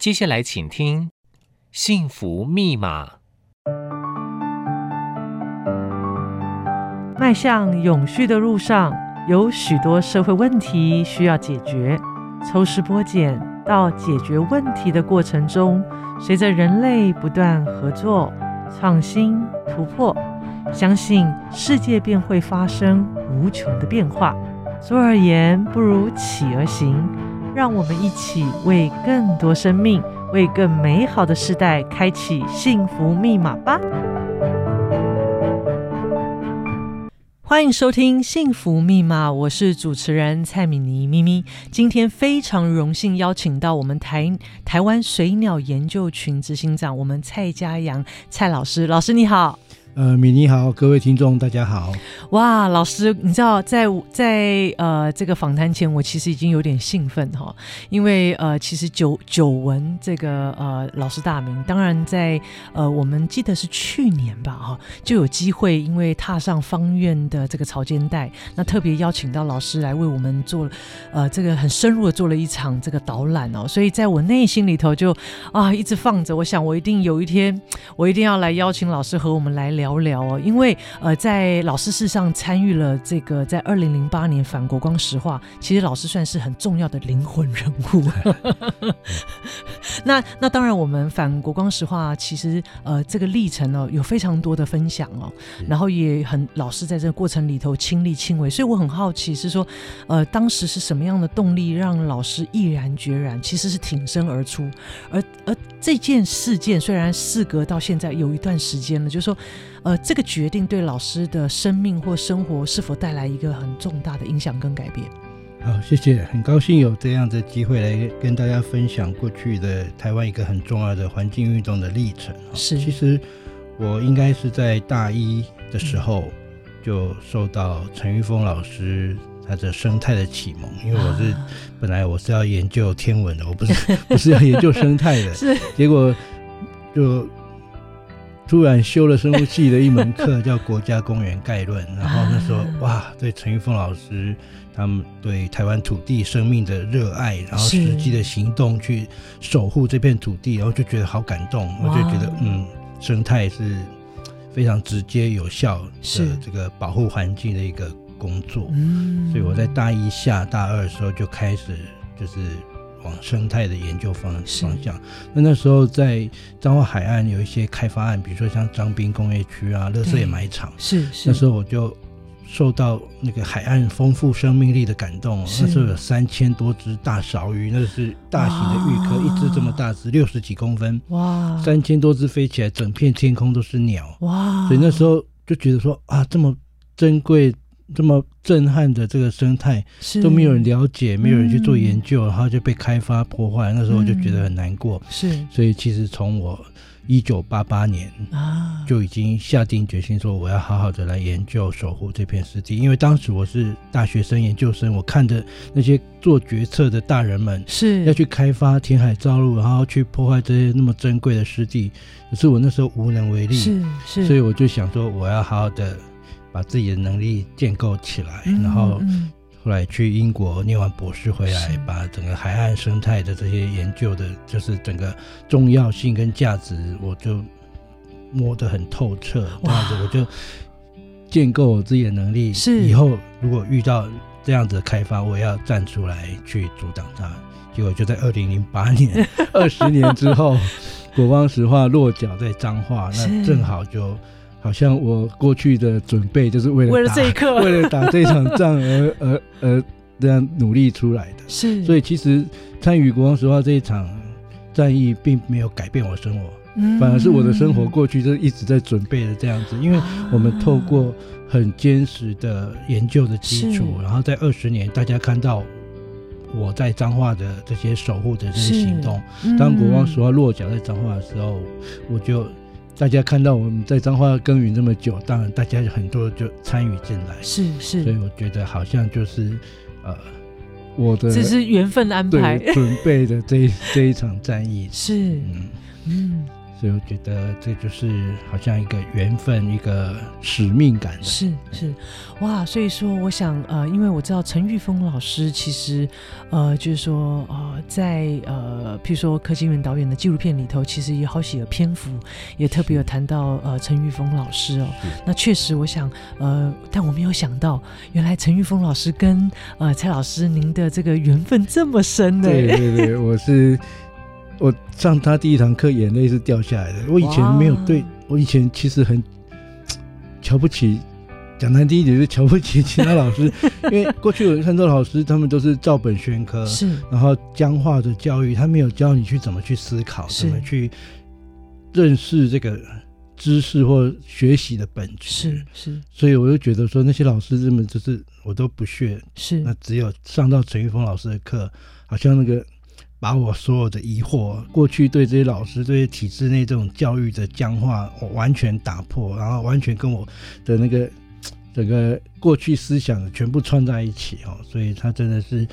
接下来请听《幸福密码》。迈向永续的路上，有许多社会问题需要解决。抽丝剥茧到解决问题的过程中，随着人类不断合作、创新、突破，相信世界便会发生无穷的变化。坐而言，不如起而行。让我们一起为更多生命、为更美好的世代开启幸福密码吧！欢迎收听《幸福密码》，我是主持人蔡敏妮咪咪。今天非常荣幸邀请到我们台台湾水鸟研究群执行长，我们蔡佳阳蔡老师。老师你好。呃，米妮好，各位听众大家好。哇，老师，你知道在在呃这个访谈前，我其实已经有点兴奋哈，因为呃其实久久闻这个呃老师大名，当然在呃我们记得是去年吧哈，就有机会因为踏上方院的这个潮间带，那特别邀请到老师来为我们做呃这个很深入的做了一场这个导览哦，所以在我内心里头就啊一直放着，我想我一定有一天我一定要来邀请老师和我们来聊。聊聊哦，因为呃，在老师事实上参与了这个，在二零零八年反国光石化，其实老师算是很重要的灵魂人物。那那当然，我们反国光石化其实呃这个历程呢、哦，有非常多的分享哦，然后也很老师在这个过程里头亲力亲为，所以我很好奇是说，呃，当时是什么样的动力让老师毅然决然，其实是挺身而出，而而这件事件虽然事隔到现在有一段时间了，就是说。呃，这个决定对老师的生命或生活是否带来一个很重大的影响跟改变？好，谢谢，很高兴有这样的机会来跟大家分享过去的台湾一个很重要的环境运动的历程。是，其实我应该是在大一的时候就受到陈玉峰老师他的生态的启蒙，因为我是、啊、本来我是要研究天文的，我不是 不是要研究生态的，是，结果就。突然修了生物系的一门课，叫《国家公园概论》，然后那时候哇，对陈玉凤老师他们对台湾土地生命的热爱，然后实际的行动去守护这片土地，然后就觉得好感动，我就觉得嗯，生态是非常直接有效的这个保护环境的一个工作，所以我在大一下大二的时候就开始就是。往生态的研究方方向，那那时候在彰化海岸有一些开发案，比如说像彰滨工业区啊、乐色掩埋场，是是。那时候我就受到那个海岸丰富生命力的感动。那时候有三千多只大勺鱼，那是大型的鱼科，一只这么大只，六十几公分，哇！三千多只飞起来，整片天空都是鸟，哇！所以那时候就觉得说啊，这么珍贵。这么震撼的这个生态都没有人了解，没有人去做研究，嗯、然后就被开发破坏。那时候我就觉得很难过。是，所以其实从我一九八八年啊就已经下定决心说，我要好好的来研究守护这片湿地。因为当时我是大学生、研究生，我看着那些做决策的大人们是要去开发填海造陆，然后去破坏这些那么珍贵的湿地，可是我那时候无能为力。是是，所以我就想说，我要好好的。把自己的能力建构起来，嗯、然后后来去英国念完博士回来，把整个海岸生态的这些研究的，就是整个重要性跟价值，我就摸得很透彻。这样子，我就建构我自己的能力。是以后如果遇到这样子的开发，我要站出来去阻挡它。结果就在二零零八年，二十年之后，国光石化落脚在彰化，那正好就。好像我过去的准备就是为了为了这一刻，为了打这场仗而而而这样努力出来的。是，所以其实参与国王石化这一场战役，并没有改变我生活，嗯，反而是我的生活过去就一直在准备的这样子。因为我们透过很坚实的研究的基础，然后在二十年，大家看到我在彰化的这些守护的这些行动。当国王石化落脚在彰化的时候，我就。大家看到我们在彰化耕耘这么久，当然大家很多就参与进来，是是，所以我觉得好像就是，呃，我的这是缘分安排。准备的这一这一场战役，是。嗯。嗯，所以我觉得这就是好像一个缘分，一个使命感。是是，哇！所以说，我想呃，因为我知道陈玉峰老师其实呃，就是说呃，在呃，譬如说柯金元导演的纪录片里头，其实也好几个篇幅也特别有谈到呃陈玉峰老师哦。那确实，我想呃，但我没有想到，原来陈玉峰老师跟呃蔡老师您的这个缘分这么深呢。对对对，我是。我上他第一堂课，眼泪是掉下来的。我以前没有对，我以前其实很瞧不起，讲难听一点就是瞧不起其他老师，因为过去有很多老师，他们都是照本宣科，是，然后僵化的教育，他没有教你去怎么去思考，怎么去认识这个知识或学习的本质，是是。所以我就觉得说，那些老师根本就是我都不屑，是。那只有上到陈玉峰老师的课，好像那个。把我所有的疑惑，过去对这些老师、对体制内这种教育的僵化，我完全打破，然后完全跟我的那个整个过去思想全部串在一起哦，所以他真的是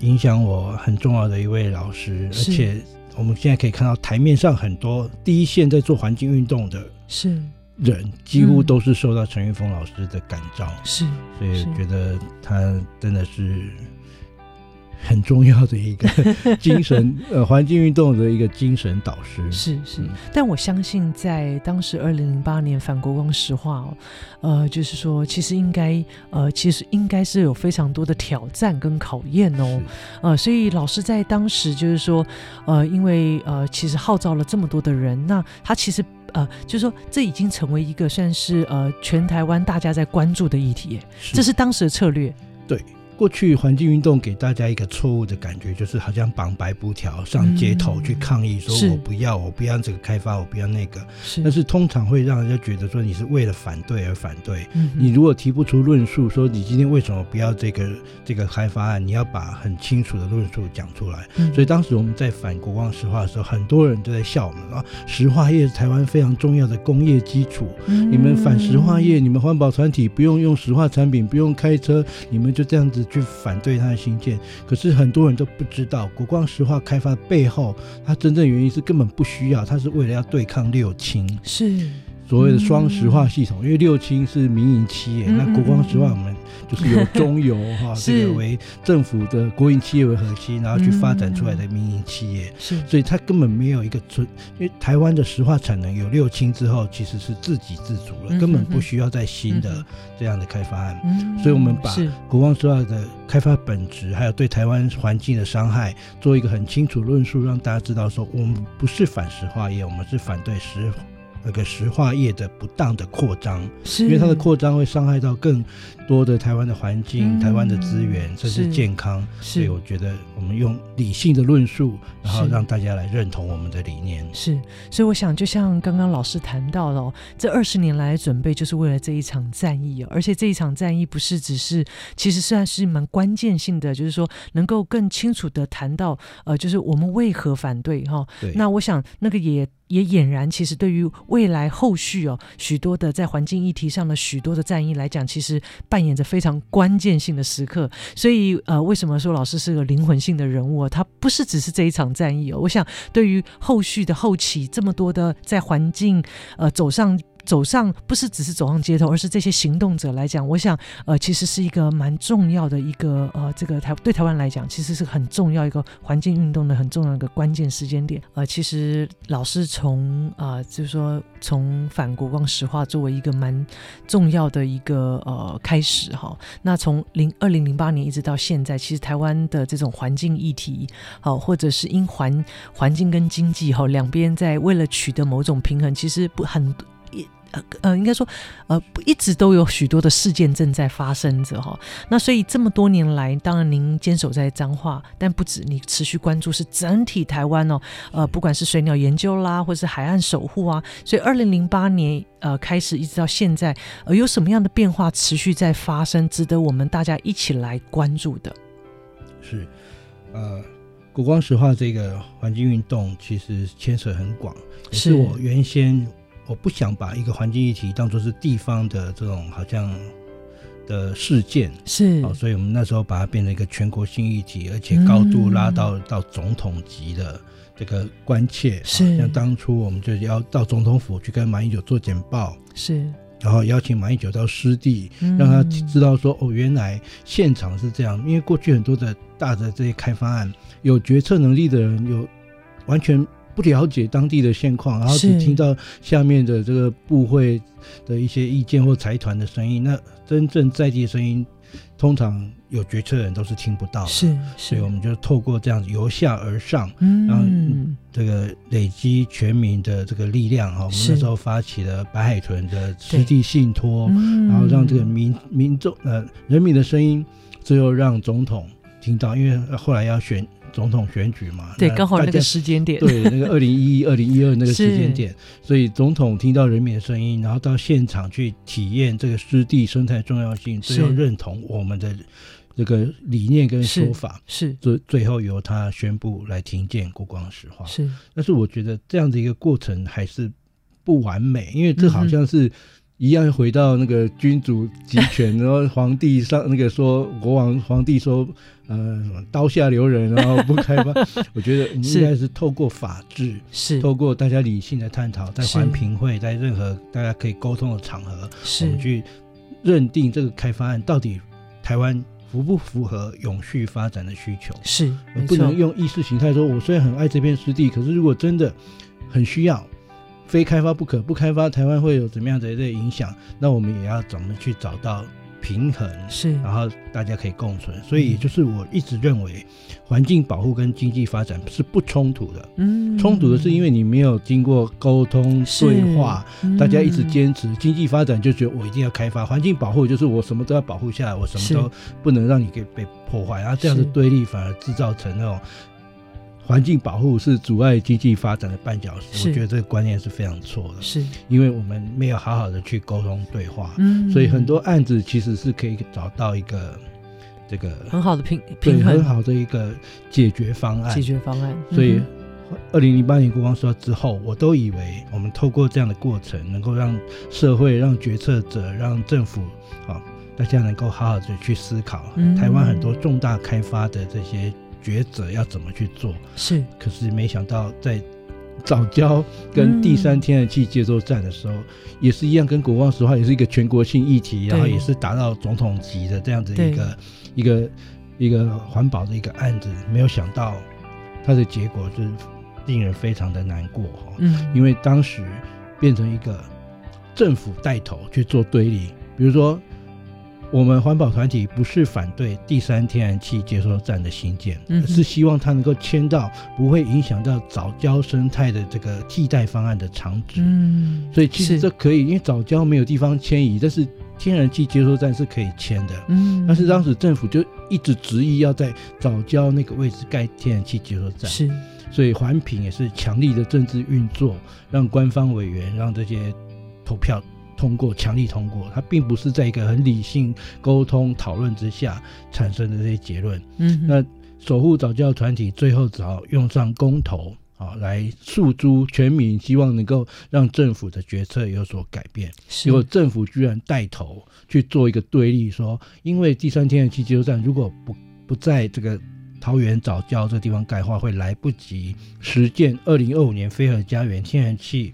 影响我很重要的一位老师，而且我们现在可以看到台面上很多第一线在做环境运动的是。人，几乎都是受到陈玉峰老师的感召，是，所以我觉得他真的是。很重要的一个 精神，呃，环境运动的一个精神导师。是是，但我相信在当时二零零八年反国光石化哦，呃，就是说其实应该呃，其实应该是有非常多的挑战跟考验哦，呃，所以老师在当时就是说，呃，因为呃，其实号召了这么多的人，那他其实呃，就是说这已经成为一个算是呃全台湾大家在关注的议题，是。这是当时的策略，对。过去环境运动给大家一个错误的感觉，就是好像绑白布条上街头去抗议，说我不要，我不要这个开发，我不要那个。是，但是通常会让人家觉得说你是为了反对而反对。嗯你如果提不出论述，说你今天为什么不要这个这个开发案，你要把很清楚的论述讲出来。嗯所以当时我们在反国光石化的时候，很多人都在笑我们啊，石化业是台湾非常重要的工业基础。你们反石化业，你们环保团体不用用石化产品，不用开车，你们就这样子。去反对他的新建，可是很多人都不知道国光石化开发的背后，它真正原因是根本不需要，它是为了要对抗六轻，是。所谓的双石化系统，嗯、因为六轻是民营企业，嗯、那国光石化我们。就是由中油 哈这个为政府的国营企业为核心，然后去发展出来的民营企业，是，所以它根本没有一个存，因为台湾的石化产能有六轻之后，其实是自给自足了，根本不需要再新的这样的开发案。所以我们把国光石化的开发本质，还有对台湾环境的伤害，做一个很清楚论述，让大家知道说，我们不是反石化业，我们是反对石。那个石化业的不当的扩张，是因为它的扩张会伤害到更多的台湾的环境、嗯、台湾的资源，甚至健康。所以我觉得我们用理性的论述，然后让大家来认同我们的理念。是，所以我想，就像刚刚老师谈到的哦，这二十年来的准备就是为了这一场战役哦，而且这一场战役不是只是，其实算是蛮关键性的，就是说能够更清楚的谈到，呃，就是我们为何反对哈。对。那我想那个也。也俨然，其实对于未来后续哦，许多的在环境议题上的许多的战役来讲，其实扮演着非常关键性的时刻。所以呃，为什么说老师是个灵魂性的人物？他不是只是这一场战役哦。我想，对于后续的后期这么多的在环境呃走上。走上不是只是走上街头，而是这些行动者来讲，我想，呃，其实是一个蛮重要的一个，呃，这个台对台湾来讲，其实是很重要一个环境运动的很重要的一个关键时间点。呃，其实老师从啊、就是说从反国光石化作为一个蛮重要的一个呃开始哈，那从零二零零八年一直到现在，其实台湾的这种环境议题，好、或者是因环环境跟经济哈两边在为了取得某种平衡，其实不很。呃呃，应该说，呃，一直都有许多的事件正在发生着哈。那所以这么多年来，当然您坚守在彰化，但不止，你持续关注是整体台湾哦。呃，不管是水鸟研究啦，或是海岸守护啊，所以二零零八年呃开始一直到现在，呃，有什么样的变化持续在发生，值得我们大家一起来关注的？是，呃，国光石化这个环境运动其实牵扯很广，是，是我原先。我不想把一个环境议题当做是地方的这种好像的事件，是，所以我们那时候把它变成一个全国性议题，而且高度拉到到总统级的这个关切。是，像当初我们就要到总统府去跟马英九做简报，是，然后邀请马英九到湿地，让他知道说，哦，原来现场是这样。因为过去很多的大的这些开发案，有决策能力的人有完全。不了解当地的现况，然后只听到下面的这个部会的一些意见或财团的声音，那真正在地的声音，通常有决策的人都是听不到的。是，是，所以我们就透过这样子由下而上，嗯，然后这个累积全民的这个力量哈。我们那时候发起了白海豚的湿地信托，然后让这个民民众呃人民的声音，最后让总统听到，因为后来要选。总统选举嘛，对，刚好那个时间点，对，那个二零一一、二零一二那个时间点，所以总统听到人民的声音，然后到现场去体验这个湿地生态重要性，最后认同我们的这个理念跟说法，是最最后由他宣布来停建国光石化。是，但是我觉得这样的一个过程还是不完美，因为这好像是。一样回到那个君主集权，然后皇帝上那个说国王皇帝说，呃，刀下留人，然后不开发。我觉得我们应该是透过法治，是透过大家理性的探讨，在环评会，在任何大家可以沟通的场合，我们去认定这个开发案到底台湾符不符合永续发展的需求。是，不能用意识形态说，我虽然很爱这片湿地，可是如果真的很需要。非开发不可，不开发台湾会有怎么样的一个影响？那我们也要怎么去找到平衡？是，然后大家可以共存。所以，也就是我一直认为，环境保护跟经济发展是不冲突的。嗯，冲突的是因为你没有经过沟通对话，大家一直坚持经济发展，就觉得我一定要开发；环境保护就是我什么都要保护下来，我什么都不能让你给被破坏。然后这样的对立反而制造成那种。环境保护是阻碍经济发展的绊脚石，我觉得这个观念是非常错的。是，因为我们没有好好的去沟通对话，嗯，所以很多案子其实是可以找到一个这个很好的平平衡，很好的一个解决方案。解决方案。所以，二零零八年国光说之后，我都以为我们透过这样的过程，能够让社会、让决策者、让政府啊，大家能够好好的去思考台湾很多重大开发的这些。抉择要怎么去做？是，可是没想到在早教跟第三天然气接收站的时候，嗯、也是一样，跟国光石化也是一个全国性议题，然后也是达到总统级的这样子一个一个一个环保的一个案子。没有想到它的结果是令人非常的难过哈。嗯，因为当时变成一个政府带头去做对立，比如说。我们环保团体不是反对第三天然气接收站的兴建，而是希望它能够迁到不会影响到藻礁生态的这个替代方案的场址。嗯，所以其实这可以，因为藻礁没有地方迁移，但是天然气接收站是可以迁的。嗯，但是当时政府就一直执意要在藻礁那个位置盖天然气接收站。是，所以环评也是强力的政治运作，让官方委员让这些投票。通过强力通过，它并不是在一个很理性沟通讨论之下产生的这些结论。嗯，那守护早教团体最后只好用上公投啊来诉诸全民，希望能够让政府的决策有所改变。结果政府居然带头去做一个对立，说因为第三天然气接收站如果不不在这个桃园早教这个地方盖的话，会来不及实践二零二五年非核家园天然气。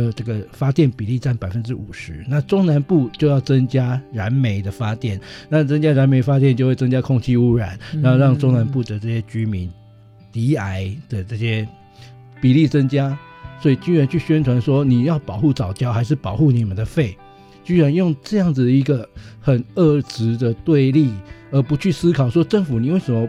的这个发电比例占百分之五十，那中南部就要增加燃煤的发电，那增加燃煤发电就会增加空气污染，然后让中南部的这些居民罹癌的这些比例增加，所以居然去宣传说你要保护早教还是保护你们的肺，居然用这样子一个很恶质的对立，而不去思考说政府你为什么？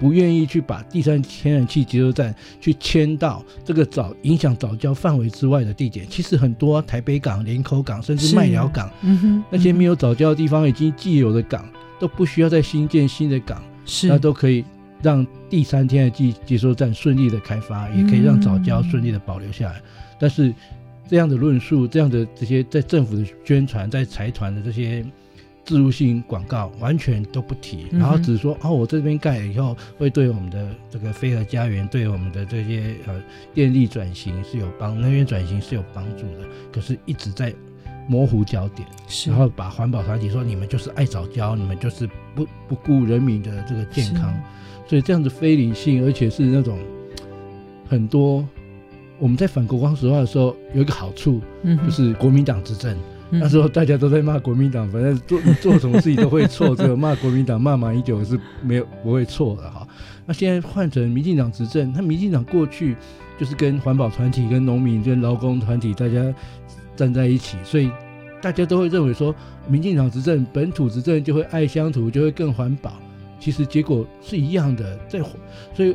不愿意去把第三天然气接收站去迁到这个早影响早交范围之外的地点，其实很多、啊、台北港、林口港甚至麦寮港，嗯，那些没有早交的地方已经既有的港都不需要再新建新的港，是那都可以让第三天然气接收站顺利的开发，也可以让早交顺利的保留下来。但是这样的论述，这样的这些在政府的宣传，在财团的这些。置入性广告完全都不提，然后只说哦，我这边盖了以后会对我们的这个非核家园，对我们的这些呃电力转型是有帮，能源转型是有帮助的。可是一直在模糊焦点，然后把环保团体说你们就是爱早教，你们就是不不顾人民的这个健康，所以这样子非理性，而且是那种很多我们在反国光石化的时候有一个好处，嗯，就是国民党执政。那时候大家都在骂国民党，反正做做什么事情都会错，只有骂国民党、骂马英九是没有不会错的哈。那现在换成民进党执政，那民进党过去就是跟环保团体、跟农民、跟劳工团体大家站在一起，所以大家都会认为说，民进党执政、本土执政就会爱乡土，就会更环保。其实结果是一样的，在所以。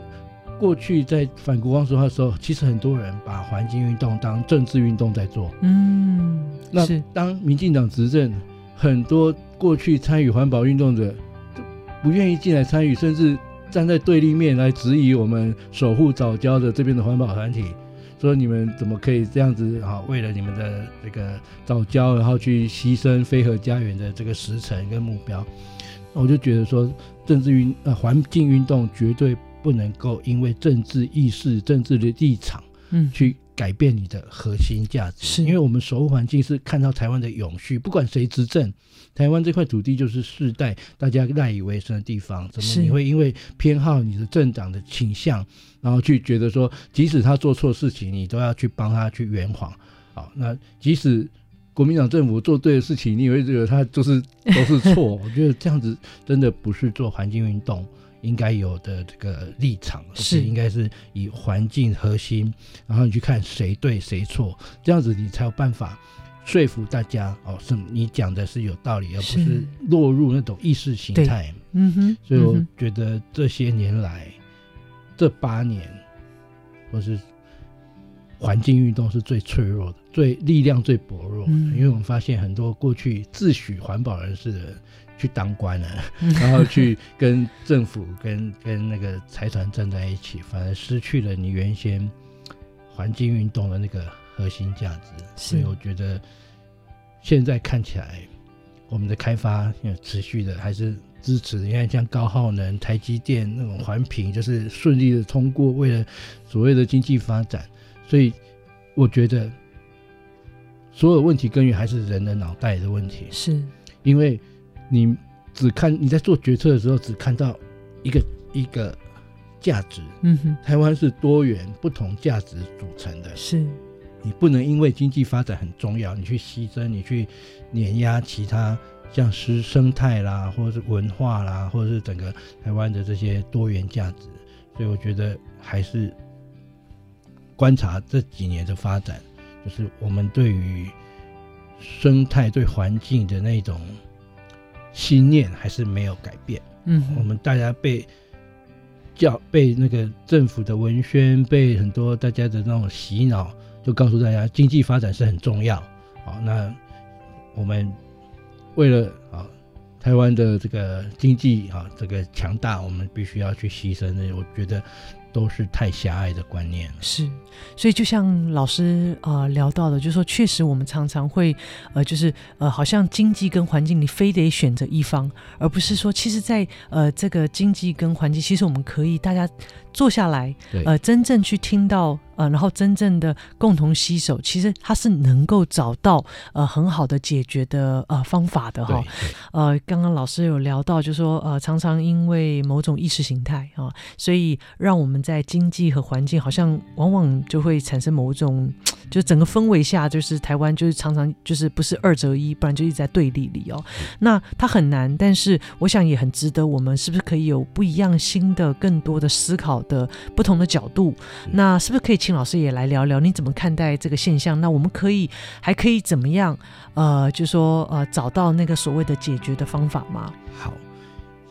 过去在反国光石化的时候，其实很多人把环境运动当政治运动在做。嗯，那当民进党执政，很多过去参与环保运动的，都不愿意进来参与，甚至站在对立面来质疑我们守护早教的这边的环保团体，说你们怎么可以这样子啊？为了你们的这个早教，然后去牺牲飞核家园的这个时辰跟目标，我就觉得说，政治运呃环境运动绝对。不能够因为政治意识、政治的立场，嗯，去改变你的核心价值。是因为我们守护环境是看到台湾的永续，不管谁执政，台湾这块土地就是世代大家赖以为生的地方。怎么你会因为偏好你的政党的倾向，然后去觉得说，即使他做错事情，你都要去帮他去圆谎？好，那即使国民党政府做对的事情，你以为这个他就是都是错？我觉得这样子真的不是做环境运动。应该有的这个立场是应该是以环境核心，然后你去看谁对谁错，这样子你才有办法说服大家哦，是你讲的是有道理，而不是落入那种意识形态。嗯哼，所以我觉得这些年来，这八年或是环境运动是最脆弱的，最力量最薄弱的，因为我们发现很多过去自诩环保人士的人。去当官了，然后去跟政府、跟 跟那个财团站在一起，反而失去了你原先环境运动的那个核心价值。所以我觉得现在看起来，我们的开发持续的还是支持。你看，像高耗能、台积电那种环评，就是顺利的通过，为了所谓的经济发展。所以我觉得所有问题根源还是人的脑袋的问题，是因为。你只看你在做决策的时候，只看到一个一个价值。嗯哼，台湾是多元不同价值组成的。是，你不能因为经济发展很重要，你去牺牲，你去碾压其他像是生态啦，或者是文化啦，或者是整个台湾的这些多元价值。所以我觉得还是观察这几年的发展，就是我们对于生态、对环境的那种。信念还是没有改变。嗯，我们大家被教、被那个政府的文宣、被很多大家的那种洗脑，就告诉大家经济发展是很重要。好，那我们为了啊台湾的这个经济啊这个强大，我们必须要去牺牲。那我觉得。都是太狭隘的观念，是，所以就像老师呃聊到的，就是说确实我们常常会呃就是呃好像经济跟环境你非得选择一方，而不是说其实在呃这个经济跟环境，其实我们可以大家坐下来，呃真正去听到。呃，然后真正的共同携手，其实它是能够找到呃很好的解决的呃方法的哈。呃，刚刚老师有聊到，就是说呃常常因为某种意识形态啊，所以让我们在经济和环境好像往往就会产生某种，就整个氛围下，就是台湾就是常常就是不是二择一，不然就一直在对立里哦。那它很难，但是我想也很值得我们是不是可以有不一样新的、更多的思考的不同的角度？那是不是可以？请老师也来聊聊，你怎么看待这个现象？那我们可以还可以怎么样？呃，就说呃，找到那个所谓的解决的方法吗？好，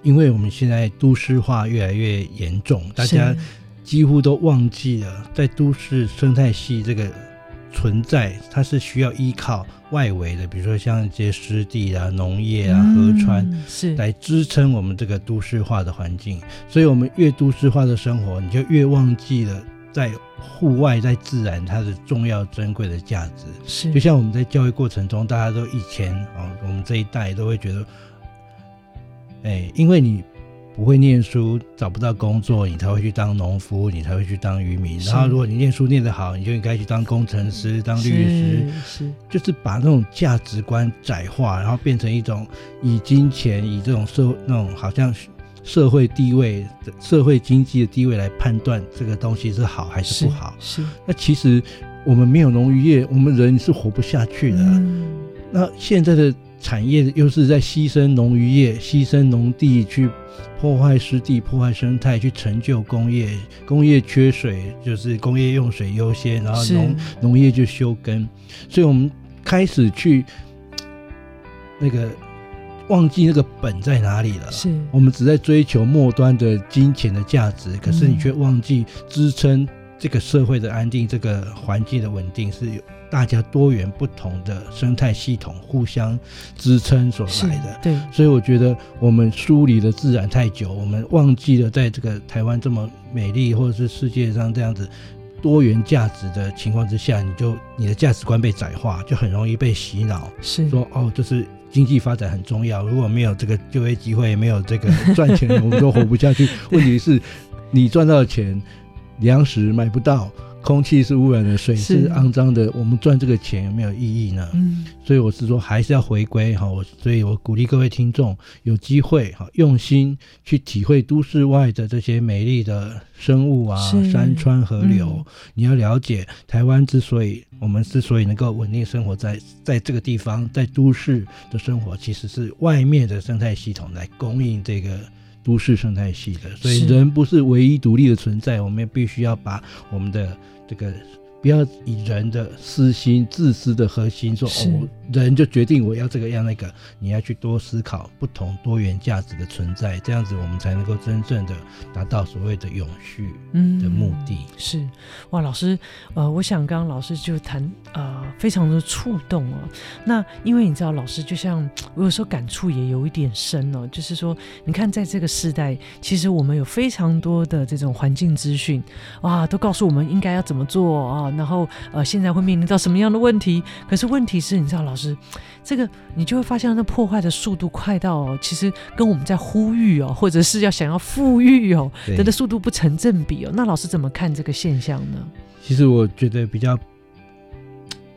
因为我们现在都市化越来越严重，大家几乎都忘记了，在都市生态系这个存在，它是需要依靠外围的，比如说像一些湿地啊、农业啊、河川，嗯，是来支撑我们这个都市化的环境。所以，我们越都市化的生活，你就越忘记了。在户外，在自然，它的重要、珍贵的价值是，就像我们在教育过程中，大家都以前啊，我们这一代都会觉得，哎，因为你不会念书，找不到工作，你才会去当农夫，你才会去当渔民。然后，如果你念书念得好，你就应该去当工程师、当律师，是，就是把那种价值观窄化，然后变成一种以金钱、以这种社会那种好像。社会地位、社会经济的地位来判断这个东西是好还是不好。是，是那其实我们没有农渔业，我们人是活不下去的。嗯、那现在的产业又是在牺牲农渔业、牺牲农地去破坏湿地、破坏生态，去成就工业。工业缺水，就是工业用水优先，然后农农业就休耕。所以我们开始去那个。忘记那个本在哪里了。是我们只在追求末端的金钱的价值，可是你却忘记支撑这个社会的安定、这个环境的稳定，是有大家多元不同的生态系统互相支撑所来的。对，所以我觉得我们疏离了自然太久，我们忘记了在这个台湾这么美丽，或者是世界上这样子多元价值的情况之下，你就你的价值观被窄化，就很容易被洗脑。是说哦，就是。经济发展很重要，如果没有这个就业机会，没有这个 赚钱，我们都活不下去。问题是，你赚到钱，粮食买不到。空气是污染的，水是肮脏的，我们赚这个钱有没有意义呢？嗯，所以我是说，还是要回归哈。我所以，我鼓励各位听众有机会哈，用心去体会都市外的这些美丽的生物啊，山川河流。嗯、你要了解台湾之所以我们之所以能够稳定生活在在这个地方，在都市的生活，其实是外面的生态系统来供应这个。都市生态系的，所以人不是唯一独立的存在，我们必须要把我们的这个。不要以人的私心、自私的核心说哦，人就决定我要这个要那个。你要去多思考不同多元价值的存在，这样子我们才能够真正的达到所谓的永续的目的。嗯、是哇，老师，呃，我想刚刚老师就谈呃，非常的触动哦。那因为你知道，老师就像我有时候感触也有一点深哦，就是说，你看在这个时代，其实我们有非常多的这种环境资讯哇，都告诉我们应该要怎么做啊。然后呃，现在会面临到什么样的问题？可是问题是，你知道，老师，这个你就会发现，那破坏的速度快到哦，其实跟我们在呼吁哦，或者是要想要富裕哦，的的速度不成正比哦。那老师怎么看这个现象呢？其实我觉得比较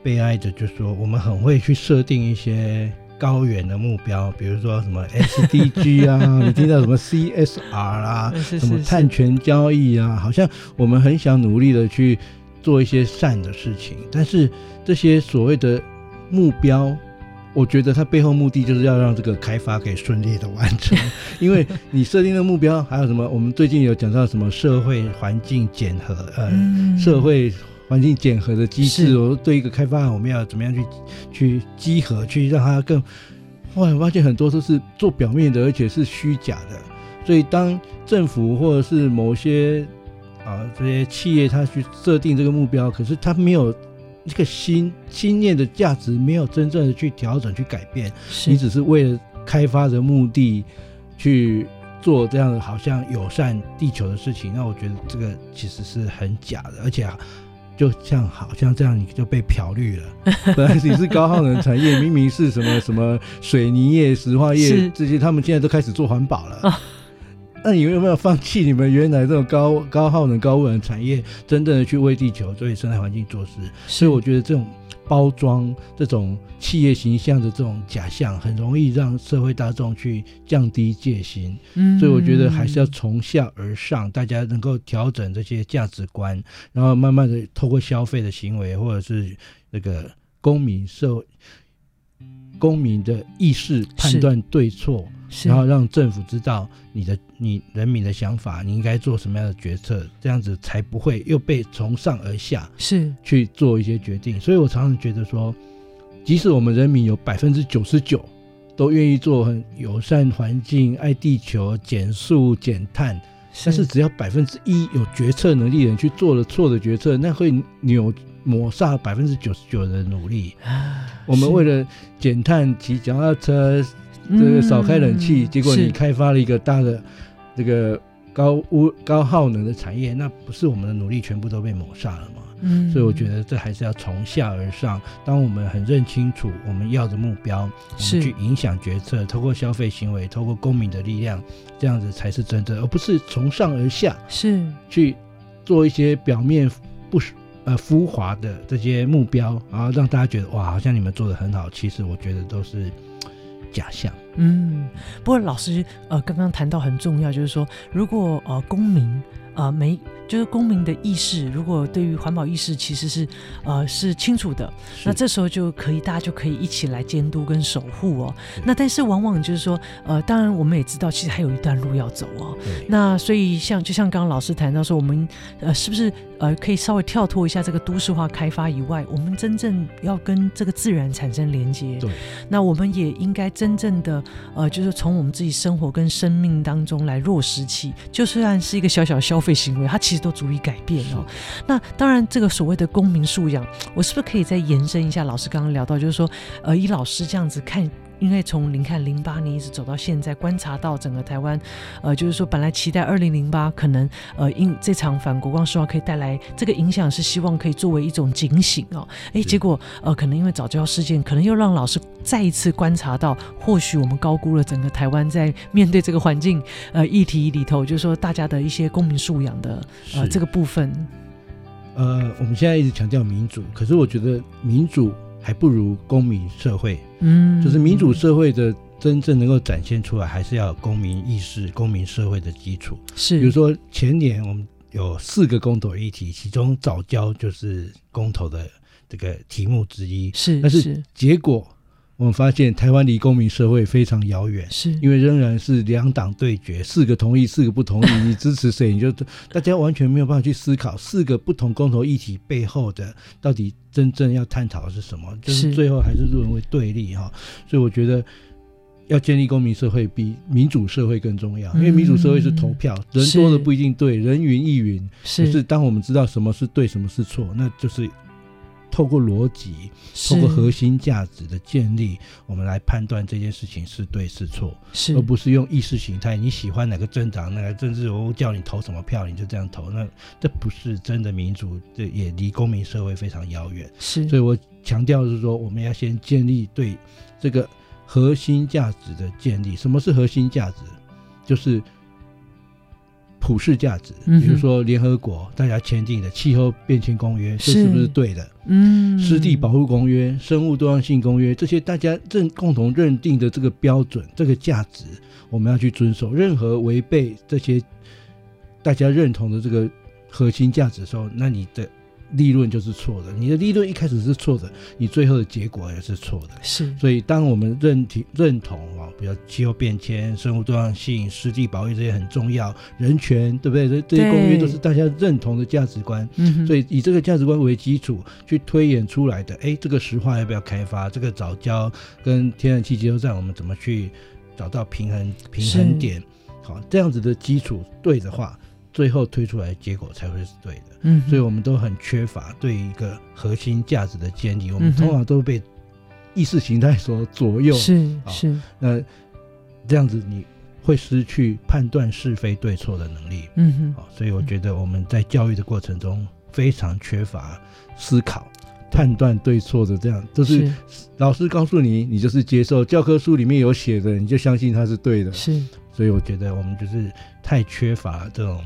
悲哀的，就是说我们很会去设定一些高远的目标，比如说什么 SDG 啊，你听到什么 CSR 啊，什么碳权交易啊，好像我们很想努力的去。做一些善的事情，但是这些所谓的目标，我觉得它背后目的就是要让这个开发可以顺利的完成。因为你设定的目标还有什么？我们最近有讲到什么社会环境检核，呃，嗯、社会环境检核的机制。我对一个开发案，我们要怎么样去去稽核，去让它更。后来发现很多都是做表面的，而且是虚假的。所以当政府或者是某些啊，这些企业它去设定这个目标，可是它没有一个心心念的价值，没有真正的去调整、去改变。你只是为了开发的目的去做这样的好像友善地球的事情，那我觉得这个其实是很假的，而且啊，就像好像这样你就被漂绿了。本来你是高耗能产业，明明是什么什么水泥业、石化业这些，他们现在都开始做环保了。啊那你们有没有放弃你们原来这种高高耗能、高污染产业，真正的去为地球、为生态环境做事？所以我觉得这种包装、这种企业形象的这种假象，很容易让社会大众去降低戒心。嗯，所以我觉得还是要从下而上，大家能够调整这些价值观，然后慢慢的透过消费的行为，或者是那个公民社会公民的意识判断对错。然后让政府知道你的你人民的想法，你应该做什么样的决策，这样子才不会又被从上而下是去做一些决定。所以我常常觉得说，即使我们人民有百分之九十九都愿意做很友善环境、爱地球、减速减碳，但是只要百分之一有决策能力的人去做了错的决策，那会扭抹杀百分之九十九的努力。我们为了减碳骑脚踏车。这个少开冷气，嗯、结果你开发了一个大的这个高污高耗能的产业，那不是我们的努力全部都被抹杀了吗？嗯，所以我觉得这还是要从下而上。当我们很认清楚我们要的目标，我们去影响决策，透过消费行为，透过公民的力量，这样子才是真正，而不是从上而下是去做一些表面不是呃浮华的这些目标，然后让大家觉得哇，好像你们做的很好，其实我觉得都是。假象，嗯，不过老师呃刚刚谈到很重要，就是说如果呃公民呃没。就是公民的意识，如果对于环保意识其实是呃是清楚的，那这时候就可以大家就可以一起来监督跟守护哦。那但是往往就是说呃，当然我们也知道，其实还有一段路要走哦。那所以像就像刚刚老师谈到说，我们呃是不是呃可以稍微跳脱一下这个都市化开发以外，我们真正要跟这个自然产生连接。对。那我们也应该真正的呃，就是从我们自己生活跟生命当中来落实起，就算是一个小小消费行为，它其实。都足以改变哦。那当然，这个所谓的公民素养，我是不是可以再延伸一下？老师刚刚聊到，就是说，呃，以老师这样子看，因为从您看零八年一直走到现在，观察到整个台湾，呃，就是说，本来期待二零零八可能，呃，因这场反国光石化可以带来这个影响，是希望可以作为一种警醒哦。哎，结果，呃，可能因为早教事件，可能又让老师再一次观察到，或许我们高估了整个台湾在面对这个环境，呃，议题里头，就是说大家的一些公民素养的，呃，这个部分。呃，我们现在一直强调民主，可是我觉得民主。还不如公民社会，嗯，就是民主社会的真正能够展现出来，还是要有公民意识、公民社会的基础。是，比如说前年我们有四个公投议题，其中早教就是公投的这个题目之一。是，但是结果。我们发现台湾离公民社会非常遥远，是因为仍然是两党对决，四个同意，四个不同意，你支持谁？你就 大家完全没有办法去思考四个不同公投议题背后的到底真正要探讨的是什么，就是最后还是沦为对立哈。所以我觉得要建立公民社会比民主社会更重要，因为民主社会是投票，人多的不一定对，人云亦云。是，是当我们知道什么是对，什么是错，那就是。透过逻辑，透过核心价值的建立，我们来判断这件事情是对是错，是而不是用意识形态。你喜欢哪个政党，哪个政治人物叫你投什么票，你就这样投。那这不是真的民主，这也离公民社会非常遥远。是，所以我强调是说，我们要先建立对这个核心价值的建立。什么是核心价值？就是。普世价值，比如说联合国大家签订的气候变迁公约，这是不是对的？嗯，湿地保护公约、生物多样性公约，这些大家认共同认定的这个标准、这个价值，我们要去遵守。任何违背这些大家认同的这个核心价值的时候，那你的。立论就是错的，你的利润一开始是错的，你最后的结果也是错的。是，所以当我们认同认同啊，比如气候变迁、生物多样性、湿地保育这些很重要，人权对不对？这这些公约都是大家认同的价值观。嗯所以以这个价值观为基础去推演出来的，哎，这个石化要不要开发？这个早教跟天然气接收站，我们怎么去找到平衡平衡点？好，这样子的基础对的话。最后推出来的结果才会是对的，嗯，所以我们都很缺乏对一个核心价值的建立，我们通常都被意识形态所左右，是是，那这样子你会失去判断是非对错的能力，嗯哼，所以我觉得我们在教育的过程中非常缺乏思考、判断对错的这样，就是。老师告诉你，你就是接受教科书里面有写的，你就相信它是对的，是，所以我觉得我们就是太缺乏这种。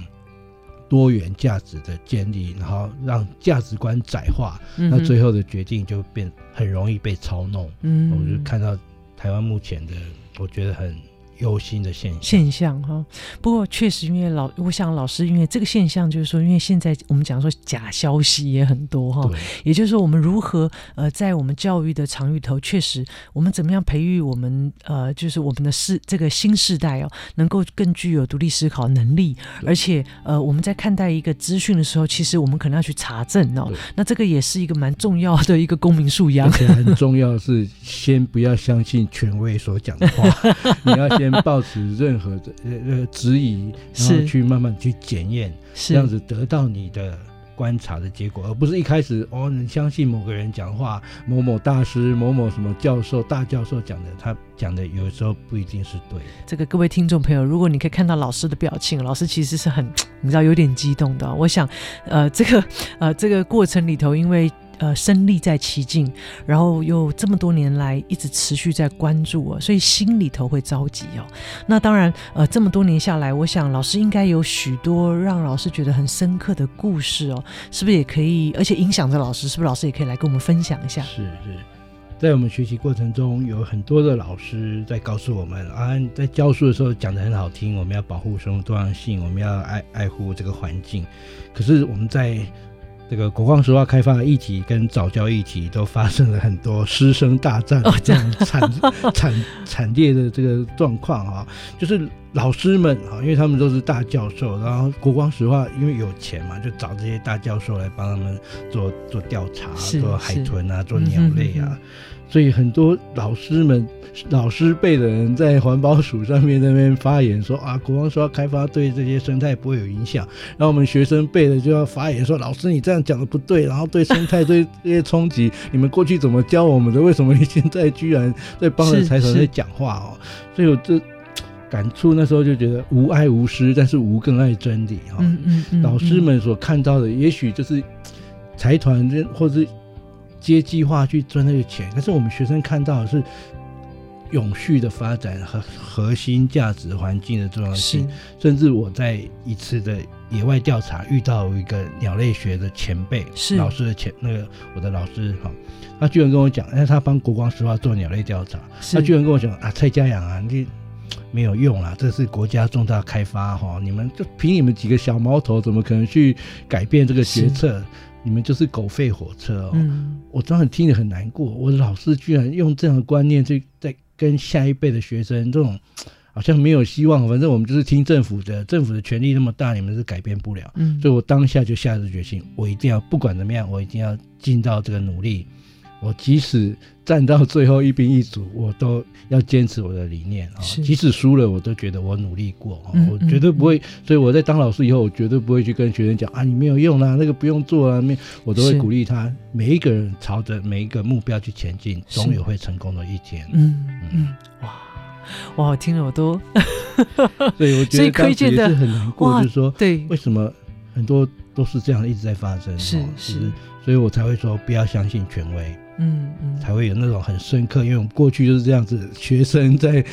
多元价值的建立，然后让价值观窄化，嗯、那最后的决定就变很容易被操弄。嗯，我就看到台湾目前的，我觉得很。忧心的现象。现象哈，不过确实，因为老，我想老师，因为这个现象就是说，因为现在我们讲说假消息也很多哈，也就是说，我们如何呃，在我们教育的场域头，确实，我们怎么样培育我们呃，就是我们的世这个新时代哦，能够更具有独立思考能力，而且呃，我们在看待一个资讯的时候，其实我们可能要去查证哦，那这个也是一个蛮重要的一个公民素养，而且很重要的是先不要相信权威所讲的话，你要先。抱持任何的呃呃质疑，然后去慢慢去检验，这样子得到你的观察的结果，而不是一开始哦，你相信某个人讲话，某某大师、某某什么教授、大教授讲的，他讲的有时候不一定是对。这个各位听众朋友，如果你可以看到老师的表情，老师其实是很 你知道有点激动的。我想，呃，这个呃这个过程里头，因为。呃，身历在其境，然后又这么多年来一直持续在关注我，所以心里头会着急哦。那当然，呃，这么多年下来，我想老师应该有许多让老师觉得很深刻的故事哦，是不是也可以？而且影响着老师，是不是老师也可以来跟我们分享一下？是是，在我们学习过程中，有很多的老师在告诉我们啊，在教书的时候讲得很好听，我们要保护生物多样性，我们要爱爱护这个环境。可是我们在这个国光石化开发的议题跟早教议题都发生了很多师生大战这样惨 惨惨烈的这个状况啊，就是老师们啊，因为他们都是大教授，然后国光石化因为有钱嘛，就找这些大教授来帮他们做做调查，做海豚啊，做鸟类啊。嗯哼哼所以很多老师们、老师辈的人在环保署上面那边发言说啊，国光说要开发对这些生态不会有影响，然后我们学生辈的就要发言说，老师你这样讲的不对，然后对生态对这些冲击，你们过去怎么教我们的？为什么你现在居然在帮着财团在讲话哦？所以我这感触那时候就觉得无爱无师，但是无更爱真理哈。嗯嗯嗯。老师们所看到的，也许就是财团或者是。阶级化去赚那个钱，可是我们学生看到的是永续的发展和核心价值环境的重要性。甚至我在一次的野外调查遇到一个鸟类学的前辈，是。老师的前那个我的老师哈，他居然跟我讲，因为他帮国光石化做鸟类调查，他居然跟我讲啊，蔡家阳啊，你没有用啊，这是国家重大开发哈，你们就凭你们几个小毛头，怎么可能去改变这个决策？你们就是狗吠火车哦！嗯、我当时听得很难过。我的老师居然用这样的观念去在跟下一辈的学生，这种好像没有希望。反正我们就是听政府的，政府的权力那么大，你们是改变不了。嗯，所以我当下就下定决心，我一定要不管怎么样，我一定要尽到这个努力。我即使战到最后一兵一卒，我都要坚持我的理念啊！是即使输了，我都觉得我努力过，嗯、我绝对不会。嗯、所以我在当老师以后，我绝对不会去跟学生讲啊，你没有用啦，那个不用做啊，没，我都会鼓励他，每一个人朝着每一个目标去前进，总有会成功的一天。嗯嗯，嗯，哇哇，我听了我都 所以我觉得当时也是很难过，就是说，对，为什么很多都是这样一直在发生？是是，是，所以我才会说不要相信权威。嗯嗯，才会有那种很深刻，因为我们过去就是这样子，学生在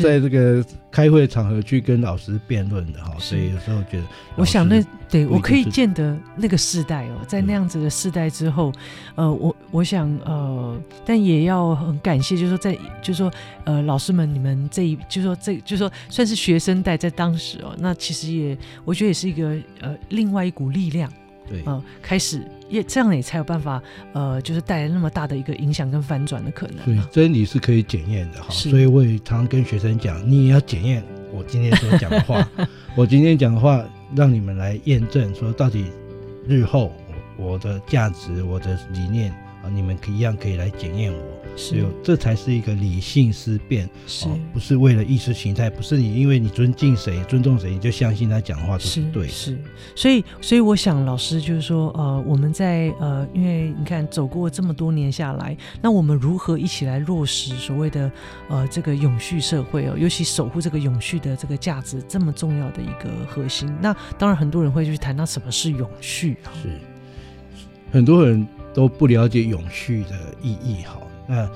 在这个开会场合去跟老师辩论的哈，所以有时候觉得，我想那对我可以见得那个世代哦，在那样子的世代之后，嗯、呃，我我想呃，但也要很感谢，就是说在就是说呃，老师们你们这一就是说这就是说算是学生代在当时哦，那其实也我觉得也是一个呃另外一股力量。对，啊、呃，开始也这样也才有办法，呃，就是带来那么大的一个影响跟翻转的可能、啊。对，真理是可以检验的哈，所以我也常常跟学生讲，你也要检验我今天所讲的话，我今天讲的话，让你们来验证，说到底日后我的价值、我的理念啊，你们可以一样可以来检验我。是，这才是一个理性思辨，是、哦，不是为了意识形态，不是你因为你尊敬谁、尊重谁，你就相信他讲话都是对是。是，所以，所以我想，老师就是说，呃，我们在呃，因为你看走过这么多年下来，那我们如何一起来落实所谓的呃这个永续社会哦，尤其守护这个永续的这个价值这么重要的一个核心。那当然，很多人会去谈到什么是永续啊？是，很多人都不了解永续的意义，哈。那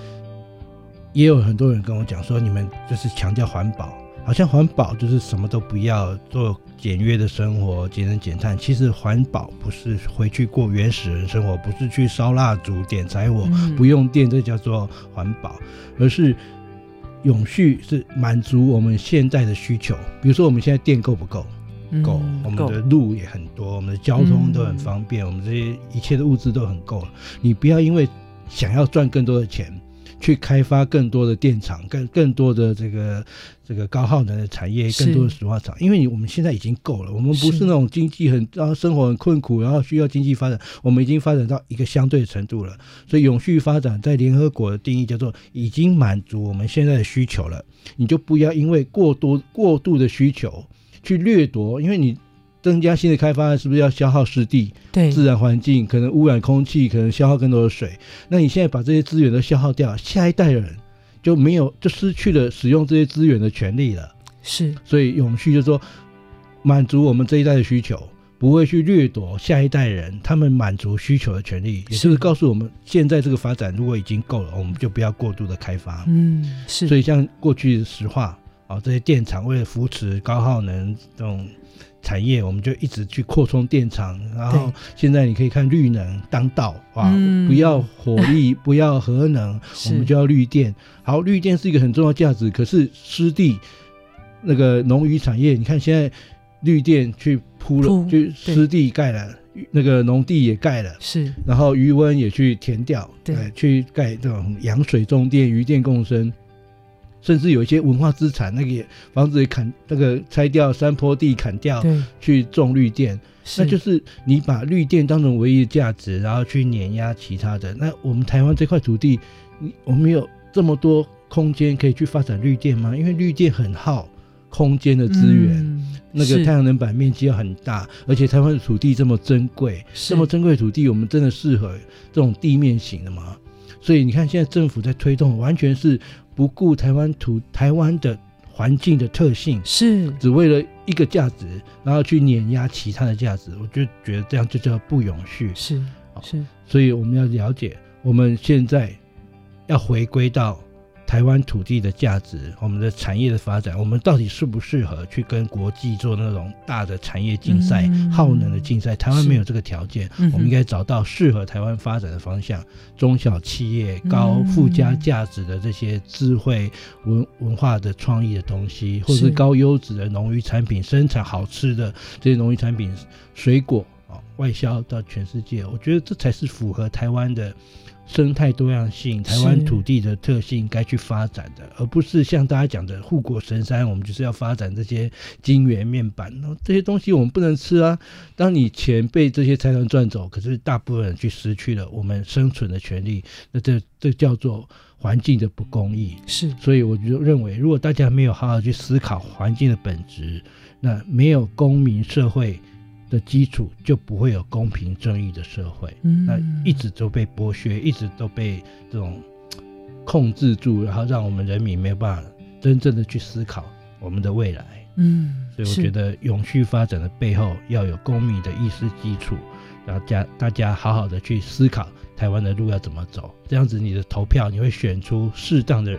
也有很多人跟我讲说，你们就是强调环保，好像环保就是什么都不要做，简约的生活，节能减碳。其实环保不是回去过原始人生活，不是去烧蜡烛、点柴火，不用电，这叫做环保，而是永续是满足我们现在的需求。比如说，我们现在电够不够？够，我们的路也很多，我们的交通都很方便，我们这些一切的物资都很够了。你不要因为想要赚更多的钱，去开发更多的电厂，更更多的这个这个高耗能的产业，更多的石化厂。因为你我们现在已经够了，我们不是那种经济很然后生活很困苦，然后需要经济发展，我们已经发展到一个相对的程度了。所以永续发展在联合国的定义叫做已经满足我们现在的需求了。你就不要因为过多过度的需求去掠夺，因为你。增加新的开发是不是要消耗湿地？对，自然环境可能污染空气，可能消耗更多的水。那你现在把这些资源都消耗掉，下一代人就没有，就失去了使用这些资源的权利了。是，所以永续就是说，满足我们这一代的需求，不会去掠夺下一代人他们满足需求的权利。是也就是告诉我们，现在这个发展如果已经够了，我们就不要过度的开发。嗯，是。所以像过去的石化。啊，这些电厂为了扶持高耗能这种产业，我们就一直去扩充电厂。然后现在你可以看绿能当道啊，不要火力，不要核能，我们就要绿电。好，绿电是一个很重要价值，可是湿地那个农渔产业，你看现在绿电去铺了，就湿地盖了。那个农地也盖了，是，然后余温也去填掉，对，去盖这种养水种电、鱼电共生，甚至有一些文化资产，那个房子也砍，那个拆掉山坡地砍掉，去种绿电，那就是你把绿电当成唯一的价值，然后去碾压其他的。那我们台湾这块土地，我们有这么多空间可以去发展绿电吗？因为绿电很耗空间的资源。嗯那个太阳能板面积要很大，而且台湾的土地这么珍贵，这么珍贵的土地，我们真的适合这种地面型的吗？所以你看，现在政府在推动，完全是不顾台湾土台湾的环境的特性，是只为了一个价值，然后去碾压其他的价值。我就觉得这样就叫不永续。是是，所以我们要了解，我们现在要回归到。台湾土地的价值，我们的产业的发展，我们到底适不适合去跟国际做那种大的产业竞赛、嗯、耗能的竞赛？台湾没有这个条件，我们应该找到适合台湾发展的方向。中小企业、高附加价值的这些智慧文文化的创意的东西，或者是高优质的农渔产品，生产好吃的这些农渔产品、水果啊，外销到全世界，我觉得这才是符合台湾的。生态多样性，台湾土地的特性该去发展的，而不是像大家讲的护国神山，我们就是要发展这些晶圆面板，这些东西我们不能吃啊。当你钱被这些财团赚走，可是大部分人去失去了我们生存的权利，那这这叫做环境的不公义。是，所以我就认为，如果大家没有好好去思考环境的本质，那没有公民社会。的基础就不会有公平正义的社会，嗯，那一直都被剥削，一直都被这种控制住，然后让我们人民没有办法真正的去思考我们的未来，嗯，所以我觉得永续发展的背后要有公民的意识基础，然后家大家好好的去思考台湾的路要怎么走，这样子你的投票你会选出适当的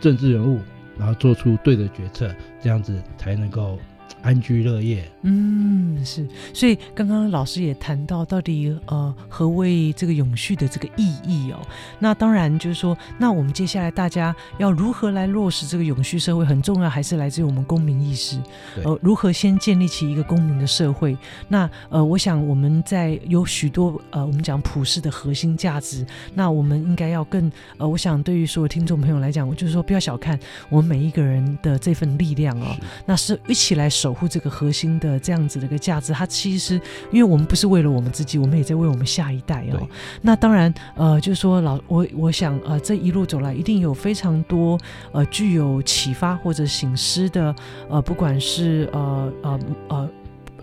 政治人物，然后做出对的决策，这样子才能够。安居乐业，嗯，是，所以刚刚老师也谈到，到底呃何谓这个永续的这个意义哦？那当然就是说，那我们接下来大家要如何来落实这个永续社会，很重要，还是来自于我们公民意识，呃，如何先建立起一个公民的社会？那呃，我想我们在有许多呃，我们讲普世的核心价值，那我们应该要更呃，我想对于所有听众朋友来讲，我就是说不要小看我们每一个人的这份力量哦，是那是一起来守。保护这个核心的这样子的一个价值，它其实因为我们不是为了我们自己，我们也在为我们下一代哦。那当然，呃，就是说老我我想，呃，这一路走来，一定有非常多呃具有启发或者醒思的，呃，不管是呃呃呃。呃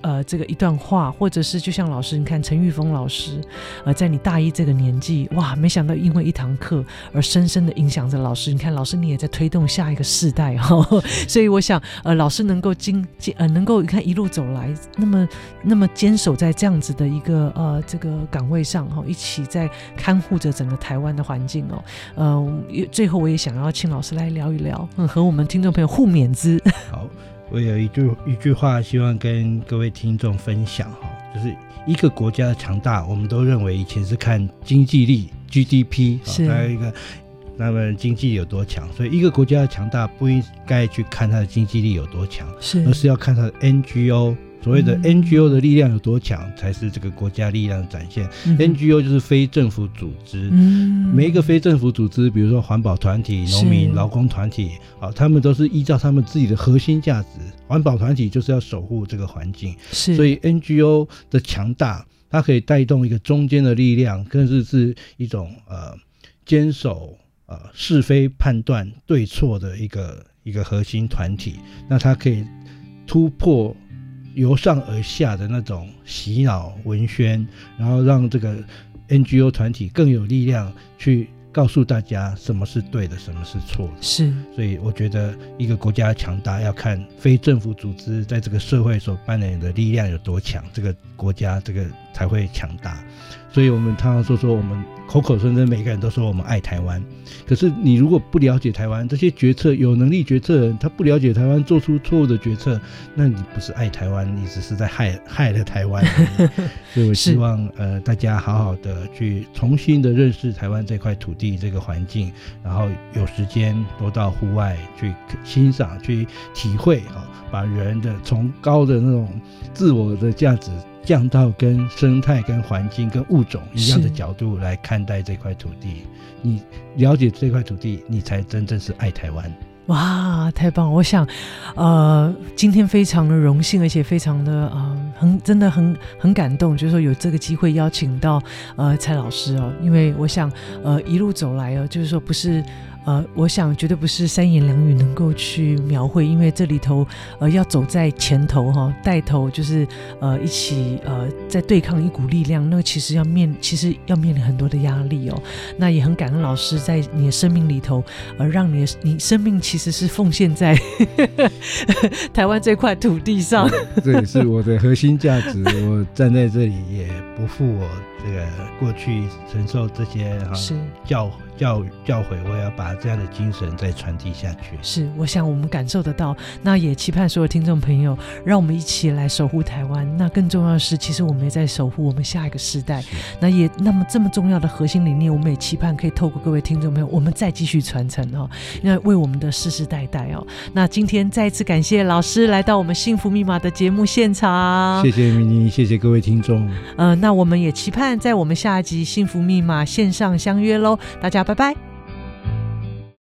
呃，这个一段话，或者是就像老师，你看陈玉峰老师，呃，在你大一这个年纪，哇，没想到因为一堂课而深深的影响着老师。你看，老师你也在推动下一个世代哈、哦，所以我想，呃，老师能够经呃能够你看一路走来，那么那么坚守在这样子的一个呃这个岗位上哈、哦，一起在看护着整个台湾的环境哦。呃，最后我也想要请老师来聊一聊，嗯，和我们听众朋友互勉之。好。我有一句一句话，希望跟各位听众分享哈，就是一个国家的强大，我们都认为以前是看经济力 GDP，是还有一个那么经济有多强，所以一个国家的强大不应该去看它的经济力有多强，是而是要看它的 NGO。所谓的 NGO 的力量有多强，嗯、才是这个国家力量的展现。嗯、NGO 就是非政府组织，嗯、每一个非政府组织，比如说环保团体、农民、劳工团体，啊，他们都是依照他们自己的核心价值。环保团体就是要守护这个环境，是所以 NGO 的强大，它可以带动一个中间的力量，更是是一种呃坚守呃是非判断对错的一个一个核心团体。那它可以突破。由上而下的那种洗脑文宣，然后让这个 NGO 团体更有力量去告诉大家什么是对的，什么是错的。是，所以我觉得一个国家强大要看非政府组织在这个社会所扮演的力量有多强，这个国家这个才会强大。所以我们常常说说我们口口声声每个人都说我们爱台湾，可是你如果不了解台湾，这些决策有能力决策人他不了解台湾，做出错误的决策，那你不是爱台湾，你只是在害害了台湾。所以我希望呃大家好好的去重新的认识台湾这块土地这个环境，然后有时间多到户外去欣赏、去体会啊，把人的从高的那种自我的价值。降到跟生态、跟环境、跟物种一样的角度来看待这块土地，你了解这块土地，你才真正是爱台湾。哇，太棒！我想，呃，今天非常的荣幸，而且非常的呃，很真的很很感动，就是说有这个机会邀请到呃蔡老师哦，因为我想呃一路走来哦，就是说不是。呃，我想绝对不是三言两语能够去描绘，因为这里头呃要走在前头哈，带头就是呃一起呃在对抗一股力量，那个其实要面其实要面临很多的压力哦。那也很感恩老师在你的生命里头，呃，让你的你生命其实是奉献在 台湾这块土地上，这也是我的核心价值。我站在这里也不负我这个过去承受这些哈教。教教诲，我要把这样的精神再传递下去。是，我想我们感受得到，那也期盼所有听众朋友，让我们一起来守护台湾。那更重要的是，其实我们也在守护我们下一个世代。那也那么这么重要的核心理念，我们也期盼可以透过各位听众朋友，我们再继续传承哦，那为为我们的世世代代哦。那今天再一次感谢老师来到我们幸福密码的节目现场。谢谢明妮，谢谢各位听众。嗯、呃，那我们也期盼在我们下一集幸福密码线上相约喽，大家。拜拜。